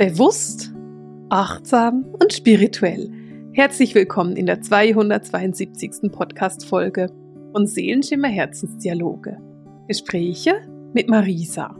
bewusst, achtsam und spirituell. Herzlich willkommen in der 272. Podcast-Folge von Seelenschimmer Herzensdialoge. Gespräche mit Marisa.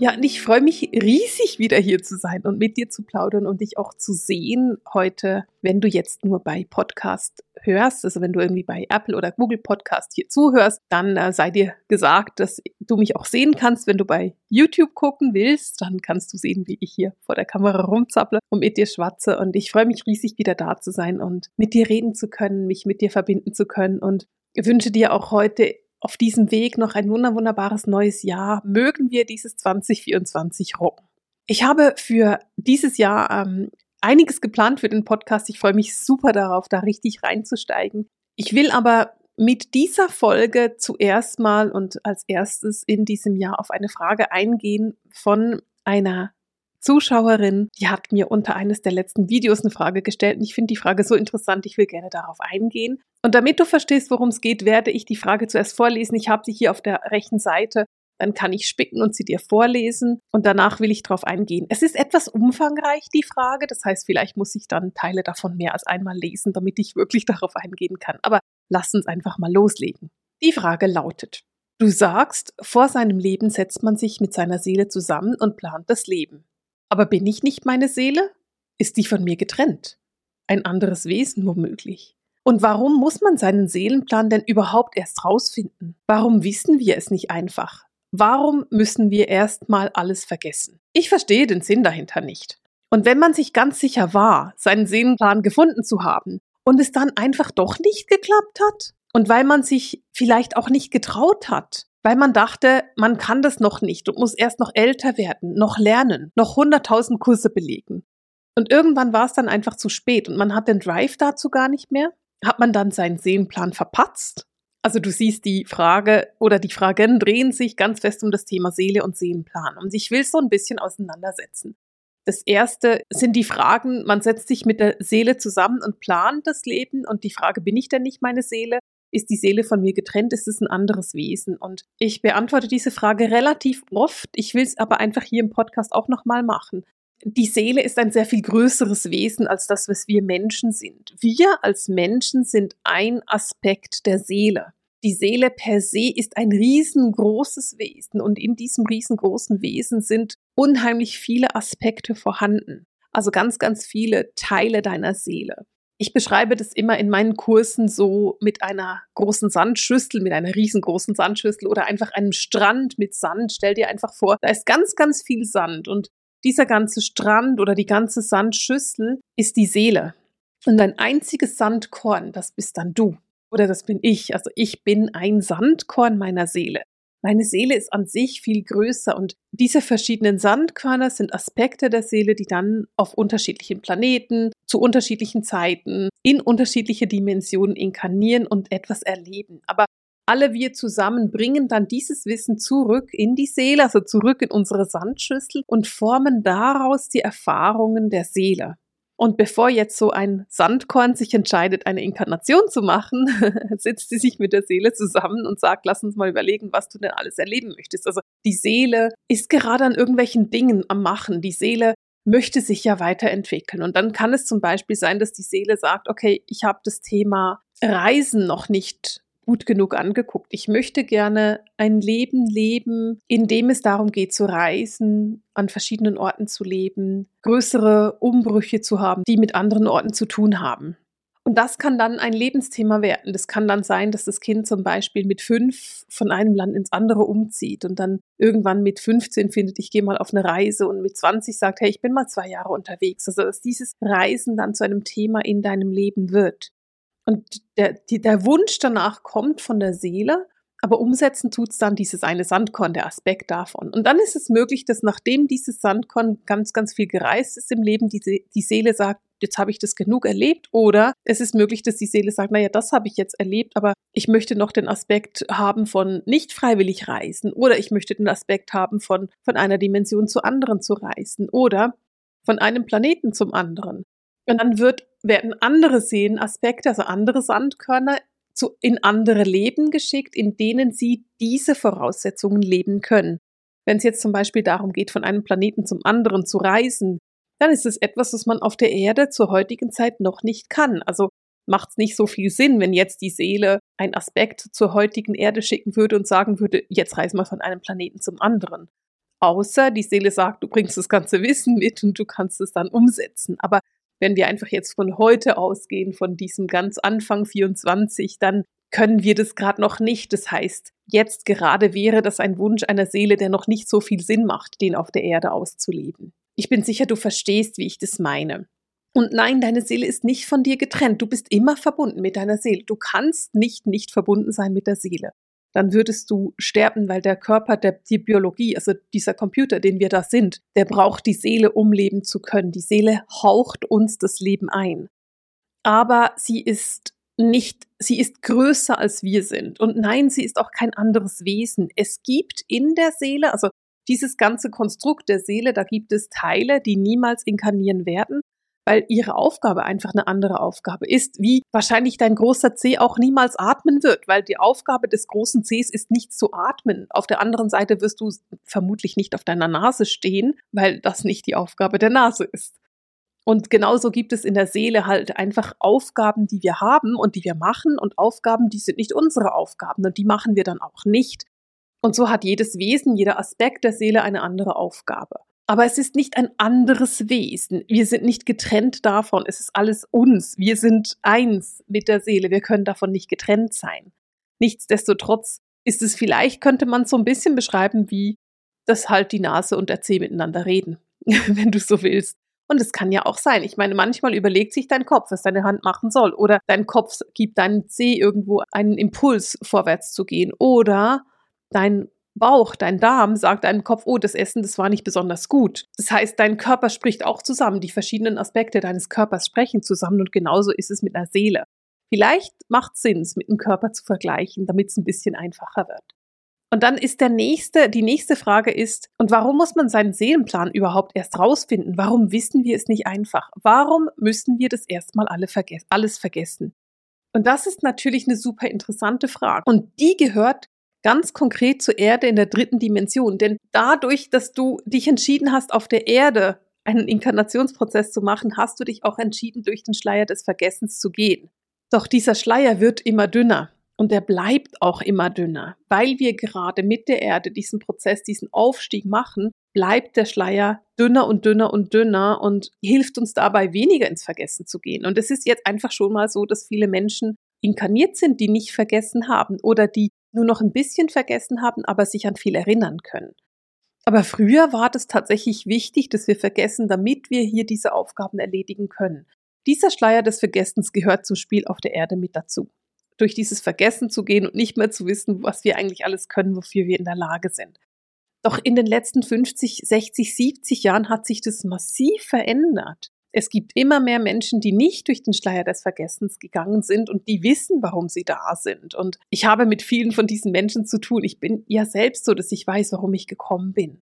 Ja, und ich freue mich riesig, wieder hier zu sein und mit dir zu plaudern und dich auch zu sehen heute, wenn du jetzt nur bei Podcast hörst, also wenn du irgendwie bei Apple oder Google Podcast hier zuhörst, dann äh, sei dir gesagt, dass du mich auch sehen kannst. Wenn du bei YouTube gucken willst, dann kannst du sehen, wie ich hier vor der Kamera rumzapple und mit dir schwatze. Und ich freue mich riesig, wieder da zu sein und mit dir reden zu können, mich mit dir verbinden zu können und wünsche dir auch heute auf diesem Weg noch ein wunderbares neues Jahr. Mögen wir dieses 2024 rocken. Ich habe für dieses Jahr ähm, einiges geplant für den Podcast. Ich freue mich super darauf, da richtig reinzusteigen. Ich will aber mit dieser Folge zuerst mal und als erstes in diesem Jahr auf eine Frage eingehen von einer Zuschauerin, die hat mir unter eines der letzten Videos eine Frage gestellt und ich finde die Frage so interessant, ich will gerne darauf eingehen. Und damit du verstehst, worum es geht, werde ich die Frage zuerst vorlesen. Ich habe sie hier auf der rechten Seite. Dann kann ich spicken und sie dir vorlesen und danach will ich darauf eingehen. Es ist etwas umfangreich, die Frage. Das heißt, vielleicht muss ich dann Teile davon mehr als einmal lesen, damit ich wirklich darauf eingehen kann. Aber lass uns einfach mal loslegen. Die Frage lautet, du sagst, vor seinem Leben setzt man sich mit seiner Seele zusammen und plant das Leben. Aber bin ich nicht meine Seele? Ist die von mir getrennt? Ein anderes Wesen womöglich? Und warum muss man seinen Seelenplan denn überhaupt erst rausfinden? Warum wissen wir es nicht einfach? Warum müssen wir erst mal alles vergessen? Ich verstehe den Sinn dahinter nicht. Und wenn man sich ganz sicher war, seinen Seelenplan gefunden zu haben und es dann einfach doch nicht geklappt hat und weil man sich vielleicht auch nicht getraut hat, weil man dachte, man kann das noch nicht und muss erst noch älter werden, noch lernen, noch hunderttausend Kurse belegen. Und irgendwann war es dann einfach zu spät und man hat den Drive dazu gar nicht mehr. Hat man dann seinen Seelenplan verpatzt? Also du siehst, die Frage oder die Fragen drehen sich ganz fest um das Thema Seele und Seelenplan. Und ich will so ein bisschen auseinandersetzen. Das erste sind die Fragen, man setzt sich mit der Seele zusammen und plant das Leben. Und die Frage, bin ich denn nicht meine Seele? Ist die Seele von mir getrennt? Ist es ein anderes Wesen? Und ich beantworte diese Frage relativ oft. Ich will es aber einfach hier im Podcast auch nochmal machen. Die Seele ist ein sehr viel größeres Wesen als das, was wir Menschen sind. Wir als Menschen sind ein Aspekt der Seele. Die Seele per se ist ein riesengroßes Wesen und in diesem riesengroßen Wesen sind unheimlich viele Aspekte vorhanden. Also ganz, ganz viele Teile deiner Seele. Ich beschreibe das immer in meinen Kursen so mit einer großen Sandschüssel, mit einer riesengroßen Sandschüssel oder einfach einem Strand mit Sand. Stell dir einfach vor, da ist ganz, ganz viel Sand und dieser ganze Strand oder die ganze Sandschüssel ist die Seele. Und ein einziges Sandkorn, das bist dann du. Oder das bin ich. Also ich bin ein Sandkorn meiner Seele. Meine Seele ist an sich viel größer und diese verschiedenen Sandkörner sind Aspekte der Seele, die dann auf unterschiedlichen Planeten, zu unterschiedlichen Zeiten, in unterschiedliche Dimensionen inkarnieren und etwas erleben. Aber alle wir zusammen bringen dann dieses Wissen zurück in die Seele, also zurück in unsere Sandschüssel und formen daraus die Erfahrungen der Seele. Und bevor jetzt so ein Sandkorn sich entscheidet, eine Inkarnation zu machen, sitzt sie sich mit der Seele zusammen und sagt, lass uns mal überlegen, was du denn alles erleben möchtest. Also die Seele ist gerade an irgendwelchen Dingen am Machen. Die Seele möchte sich ja weiterentwickeln. Und dann kann es zum Beispiel sein, dass die Seele sagt, okay, ich habe das Thema Reisen noch nicht gut genug angeguckt. Ich möchte gerne ein Leben leben, in dem es darum geht zu reisen, an verschiedenen Orten zu leben, größere Umbrüche zu haben, die mit anderen Orten zu tun haben. Und das kann dann ein Lebensthema werden. Das kann dann sein, dass das Kind zum Beispiel mit fünf von einem Land ins andere umzieht und dann irgendwann mit 15 findet, ich gehe mal auf eine Reise und mit 20 sagt, hey, ich bin mal zwei Jahre unterwegs. Also dass dieses Reisen dann zu einem Thema in deinem Leben wird. Und der, die, der Wunsch danach kommt von der Seele, aber umsetzen tut's dann dieses eine Sandkorn, der Aspekt davon. Und dann ist es möglich, dass nachdem dieses Sandkorn ganz, ganz viel gereist ist im Leben, die, die Seele sagt, jetzt habe ich das genug erlebt. Oder es ist möglich, dass die Seele sagt, naja, das habe ich jetzt erlebt, aber ich möchte noch den Aspekt haben von nicht freiwillig reisen. Oder ich möchte den Aspekt haben von, von einer Dimension zu anderen zu reisen. Oder von einem Planeten zum anderen. Und dann wird, werden andere Seelenaspekte, also andere Sandkörner, zu, in andere Leben geschickt, in denen sie diese Voraussetzungen leben können. Wenn es jetzt zum Beispiel darum geht, von einem Planeten zum anderen zu reisen, dann ist es etwas, was man auf der Erde zur heutigen Zeit noch nicht kann. Also macht es nicht so viel Sinn, wenn jetzt die Seele einen Aspekt zur heutigen Erde schicken würde und sagen würde, jetzt reisen wir von einem Planeten zum anderen. Außer die Seele sagt, du bringst das ganze Wissen mit und du kannst es dann umsetzen. Aber wenn wir einfach jetzt von heute ausgehen, von diesem ganz Anfang 24, dann können wir das gerade noch nicht. Das heißt, jetzt gerade wäre das ein Wunsch einer Seele, der noch nicht so viel Sinn macht, den auf der Erde auszuleben. Ich bin sicher, du verstehst, wie ich das meine. Und nein, deine Seele ist nicht von dir getrennt. Du bist immer verbunden mit deiner Seele. Du kannst nicht nicht verbunden sein mit der Seele. Dann würdest du sterben, weil der Körper, der, die Biologie, also dieser Computer, den wir da sind, der braucht die Seele, um leben zu können. Die Seele haucht uns das Leben ein. Aber sie ist nicht, sie ist größer als wir sind. Und nein, sie ist auch kein anderes Wesen. Es gibt in der Seele, also dieses ganze Konstrukt der Seele, da gibt es Teile, die niemals inkarnieren werden, weil ihre Aufgabe einfach eine andere Aufgabe ist, wie wahrscheinlich dein großer C auch niemals atmen wird, weil die Aufgabe des großen Cs ist nicht zu atmen. Auf der anderen Seite wirst du vermutlich nicht auf deiner Nase stehen, weil das nicht die Aufgabe der Nase ist. Und genauso gibt es in der Seele halt einfach Aufgaben, die wir haben und die wir machen und Aufgaben, die sind nicht unsere Aufgaben und die machen wir dann auch nicht. Und so hat jedes Wesen, jeder Aspekt der Seele eine andere Aufgabe. Aber es ist nicht ein anderes Wesen. Wir sind nicht getrennt davon. Es ist alles uns. Wir sind eins mit der Seele. Wir können davon nicht getrennt sein. Nichtsdestotrotz ist es vielleicht, könnte man so ein bisschen beschreiben, wie dass halt die Nase und der Zeh miteinander reden, wenn du so willst. Und es kann ja auch sein. Ich meine, manchmal überlegt sich dein Kopf, was deine Hand machen soll. Oder dein Kopf gibt deinem Zeh irgendwo einen Impuls, vorwärts zu gehen. Oder dein Bauch, dein Darm sagt deinem Kopf, oh, das Essen, das war nicht besonders gut. Das heißt, dein Körper spricht auch zusammen. Die verschiedenen Aspekte deines Körpers sprechen zusammen und genauso ist es mit einer Seele. Vielleicht macht es Sinn, es mit dem Körper zu vergleichen, damit es ein bisschen einfacher wird. Und dann ist der nächste, die nächste Frage ist, und warum muss man seinen Seelenplan überhaupt erst rausfinden? Warum wissen wir es nicht einfach? Warum müssen wir das erstmal alle verges alles vergessen? Und das ist natürlich eine super interessante Frage. Und die gehört ganz konkret zur Erde in der dritten Dimension. Denn dadurch, dass du dich entschieden hast, auf der Erde einen Inkarnationsprozess zu machen, hast du dich auch entschieden, durch den Schleier des Vergessens zu gehen. Doch dieser Schleier wird immer dünner und er bleibt auch immer dünner. Weil wir gerade mit der Erde diesen Prozess, diesen Aufstieg machen, bleibt der Schleier dünner und dünner und dünner und hilft uns dabei, weniger ins Vergessen zu gehen. Und es ist jetzt einfach schon mal so, dass viele Menschen inkarniert sind, die nicht vergessen haben oder die nur noch ein bisschen vergessen haben, aber sich an viel erinnern können. Aber früher war das tatsächlich wichtig, dass wir vergessen, damit wir hier diese Aufgaben erledigen können. Dieser Schleier des Vergessens gehört zum Spiel auf der Erde mit dazu. Durch dieses Vergessen zu gehen und nicht mehr zu wissen, was wir eigentlich alles können, wofür wir in der Lage sind. Doch in den letzten 50, 60, 70 Jahren hat sich das massiv verändert. Es gibt immer mehr Menschen, die nicht durch den Schleier des Vergessens gegangen sind und die wissen, warum sie da sind. Und ich habe mit vielen von diesen Menschen zu tun. Ich bin ja selbst so, dass ich weiß, warum ich gekommen bin.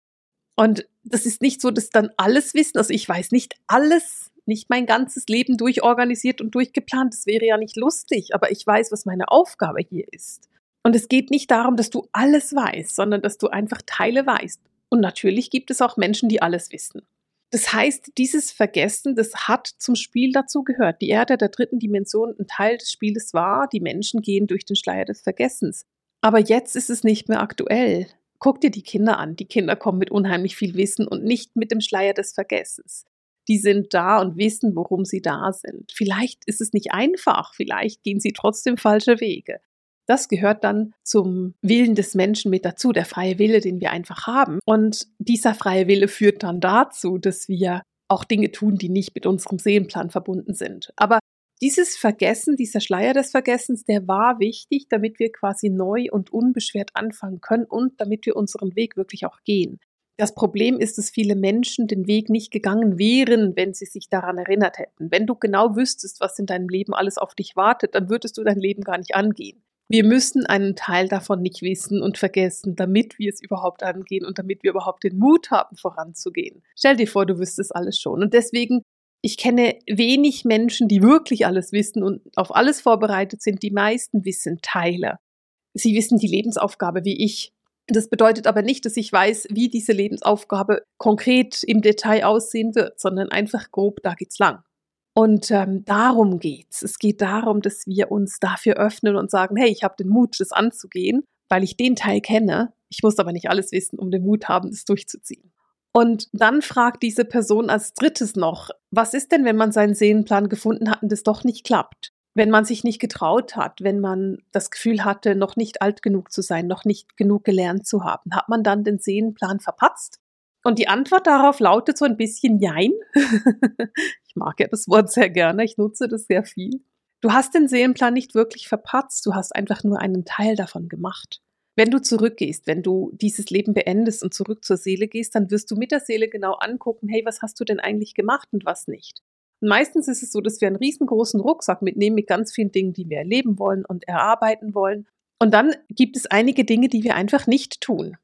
Und das ist nicht so, dass dann alles wissen. Also ich weiß nicht alles, nicht mein ganzes Leben durchorganisiert und durchgeplant. Das wäre ja nicht lustig, aber ich weiß, was meine Aufgabe hier ist. Und es geht nicht darum, dass du alles weißt, sondern dass du einfach Teile weißt. Und natürlich gibt es auch Menschen, die alles wissen. Das heißt, dieses Vergessen, das hat zum Spiel dazu gehört. Die Erde der dritten Dimension, ein Teil des Spieles war, die Menschen gehen durch den Schleier des Vergessens. Aber jetzt ist es nicht mehr aktuell. Guck dir die Kinder an. Die Kinder kommen mit unheimlich viel Wissen und nicht mit dem Schleier des Vergessens. Die sind da und wissen, worum sie da sind. Vielleicht ist es nicht einfach, vielleicht gehen sie trotzdem falsche Wege. Das gehört dann zum Willen des Menschen mit dazu, der freie Wille, den wir einfach haben. Und dieser freie Wille führt dann dazu, dass wir auch Dinge tun, die nicht mit unserem Seelenplan verbunden sind. Aber dieses Vergessen, dieser Schleier des Vergessens, der war wichtig, damit wir quasi neu und unbeschwert anfangen können und damit wir unseren Weg wirklich auch gehen. Das Problem ist, dass viele Menschen den Weg nicht gegangen wären, wenn sie sich daran erinnert hätten. Wenn du genau wüsstest, was in deinem Leben alles auf dich wartet, dann würdest du dein Leben gar nicht angehen. Wir müssen einen Teil davon nicht wissen und vergessen, damit wir es überhaupt angehen und damit wir überhaupt den Mut haben, voranzugehen. Stell dir vor, du wüsstest alles schon. Und deswegen, ich kenne wenig Menschen, die wirklich alles wissen und auf alles vorbereitet sind. Die meisten wissen Teile. Sie wissen die Lebensaufgabe wie ich. Das bedeutet aber nicht, dass ich weiß, wie diese Lebensaufgabe konkret im Detail aussehen wird, sondern einfach grob, da geht's lang. Und ähm, darum geht's. Es geht darum, dass wir uns dafür öffnen und sagen, hey, ich habe den Mut, das anzugehen, weil ich den Teil kenne. Ich muss aber nicht alles wissen, um den Mut haben, das durchzuziehen. Und dann fragt diese Person als drittes noch, was ist denn, wenn man seinen Seelenplan gefunden hat und das doch nicht klappt? Wenn man sich nicht getraut hat, wenn man das Gefühl hatte, noch nicht alt genug zu sein, noch nicht genug gelernt zu haben, hat man dann den Seelenplan verpatzt? Und die Antwort darauf lautet so ein bisschen Jein. ich mag ja das Wort sehr gerne, ich nutze das sehr viel. Du hast den Seelenplan nicht wirklich verpatzt, du hast einfach nur einen Teil davon gemacht. Wenn du zurückgehst, wenn du dieses Leben beendest und zurück zur Seele gehst, dann wirst du mit der Seele genau angucken, hey, was hast du denn eigentlich gemacht und was nicht. Und meistens ist es so, dass wir einen riesengroßen Rucksack mitnehmen mit ganz vielen Dingen, die wir erleben wollen und erarbeiten wollen. Und dann gibt es einige Dinge, die wir einfach nicht tun,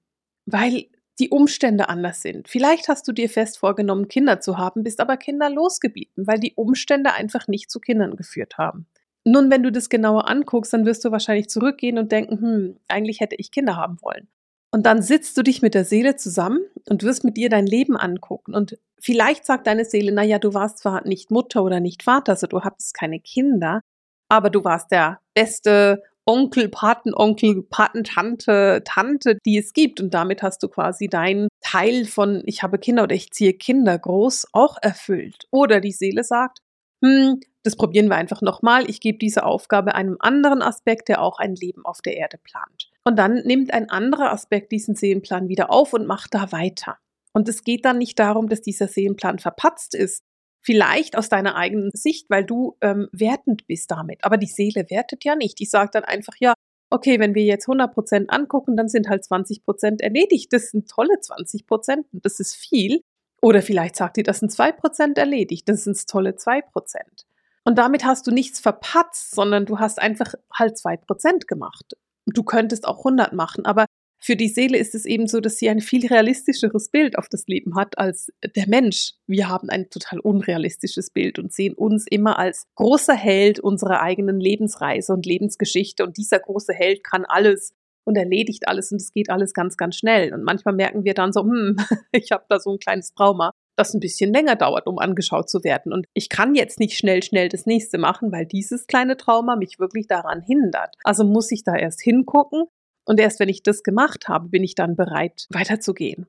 weil die Umstände anders sind. Vielleicht hast du dir fest vorgenommen, Kinder zu haben, bist aber kinderlos geblieben, weil die Umstände einfach nicht zu Kindern geführt haben. Nun, wenn du das genauer anguckst, dann wirst du wahrscheinlich zurückgehen und denken, hm, eigentlich hätte ich Kinder haben wollen. Und dann sitzt du dich mit der Seele zusammen und wirst mit dir dein Leben angucken. Und vielleicht sagt deine Seele, na ja, du warst zwar nicht Mutter oder nicht Vater, also du hattest keine Kinder, aber du warst der beste Onkel, Patenonkel, Patentante, Tante, die es gibt. Und damit hast du quasi deinen Teil von ich habe Kinder oder ich ziehe Kinder groß auch erfüllt. Oder die Seele sagt, hm, das probieren wir einfach nochmal. Ich gebe diese Aufgabe einem anderen Aspekt, der auch ein Leben auf der Erde plant. Und dann nimmt ein anderer Aspekt diesen Seelenplan wieder auf und macht da weiter. Und es geht dann nicht darum, dass dieser Seelenplan verpatzt ist. Vielleicht aus deiner eigenen Sicht, weil du ähm, wertend bist damit. Aber die Seele wertet ja nicht. Die sagt dann einfach, ja, okay, wenn wir jetzt 100 Prozent angucken, dann sind halt 20 Prozent erledigt. Das sind tolle 20 Prozent. Das ist viel. Oder vielleicht sagt die, das sind 2 Prozent erledigt. Das sind tolle 2 Prozent. Und damit hast du nichts verpatzt, sondern du hast einfach halt zwei Prozent gemacht. Du könntest auch 100 machen, aber für die Seele ist es eben so, dass sie ein viel realistischeres Bild auf das Leben hat als der Mensch. Wir haben ein total unrealistisches Bild und sehen uns immer als großer Held unserer eigenen Lebensreise und Lebensgeschichte. Und dieser große Held kann alles und erledigt alles und es geht alles ganz, ganz schnell. Und manchmal merken wir dann so, hm, ich habe da so ein kleines Trauma das ein bisschen länger dauert, um angeschaut zu werden. Und ich kann jetzt nicht schnell, schnell das nächste machen, weil dieses kleine Trauma mich wirklich daran hindert. Also muss ich da erst hingucken und erst wenn ich das gemacht habe, bin ich dann bereit, weiterzugehen.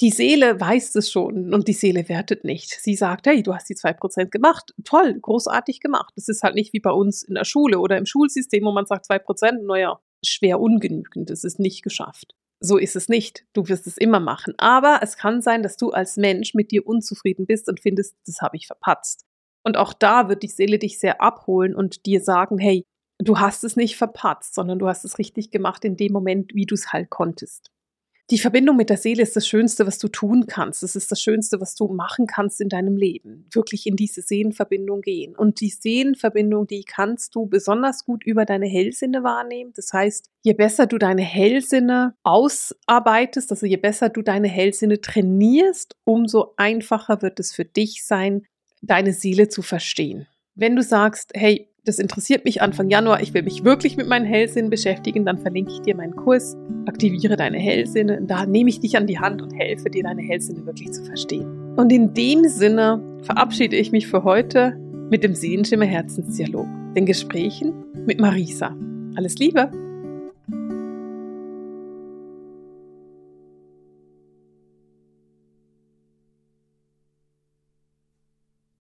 Die Seele weiß es schon und die Seele wertet nicht. Sie sagt, hey, du hast die zwei Prozent gemacht. Toll, großartig gemacht. Das ist halt nicht wie bei uns in der Schule oder im Schulsystem, wo man sagt zwei Prozent, naja, schwer ungenügend, das ist nicht geschafft. So ist es nicht. Du wirst es immer machen. Aber es kann sein, dass du als Mensch mit dir unzufrieden bist und findest, das habe ich verpatzt. Und auch da wird die Seele dich sehr abholen und dir sagen, hey, du hast es nicht verpatzt, sondern du hast es richtig gemacht in dem Moment, wie du es halt konntest. Die Verbindung mit der Seele ist das Schönste, was du tun kannst. Es ist das Schönste, was du machen kannst in deinem Leben. Wirklich in diese Seelenverbindung gehen. Und die Seelenverbindung, die kannst du besonders gut über deine Hellsinne wahrnehmen. Das heißt, je besser du deine Hellsinne ausarbeitest, also je besser du deine Hellsinne trainierst, umso einfacher wird es für dich sein, deine Seele zu verstehen. Wenn du sagst, hey, das interessiert mich Anfang Januar, ich will mich wirklich mit meinen Hellsinnen beschäftigen, dann verlinke ich dir meinen Kurs, aktiviere deine Hellsinne. Da nehme ich dich an die Hand und helfe dir, deine Hellsinne wirklich zu verstehen. Und in dem Sinne verabschiede ich mich für heute mit dem Sehenschimmer Herzensdialog, den Gesprächen mit Marisa. Alles Liebe!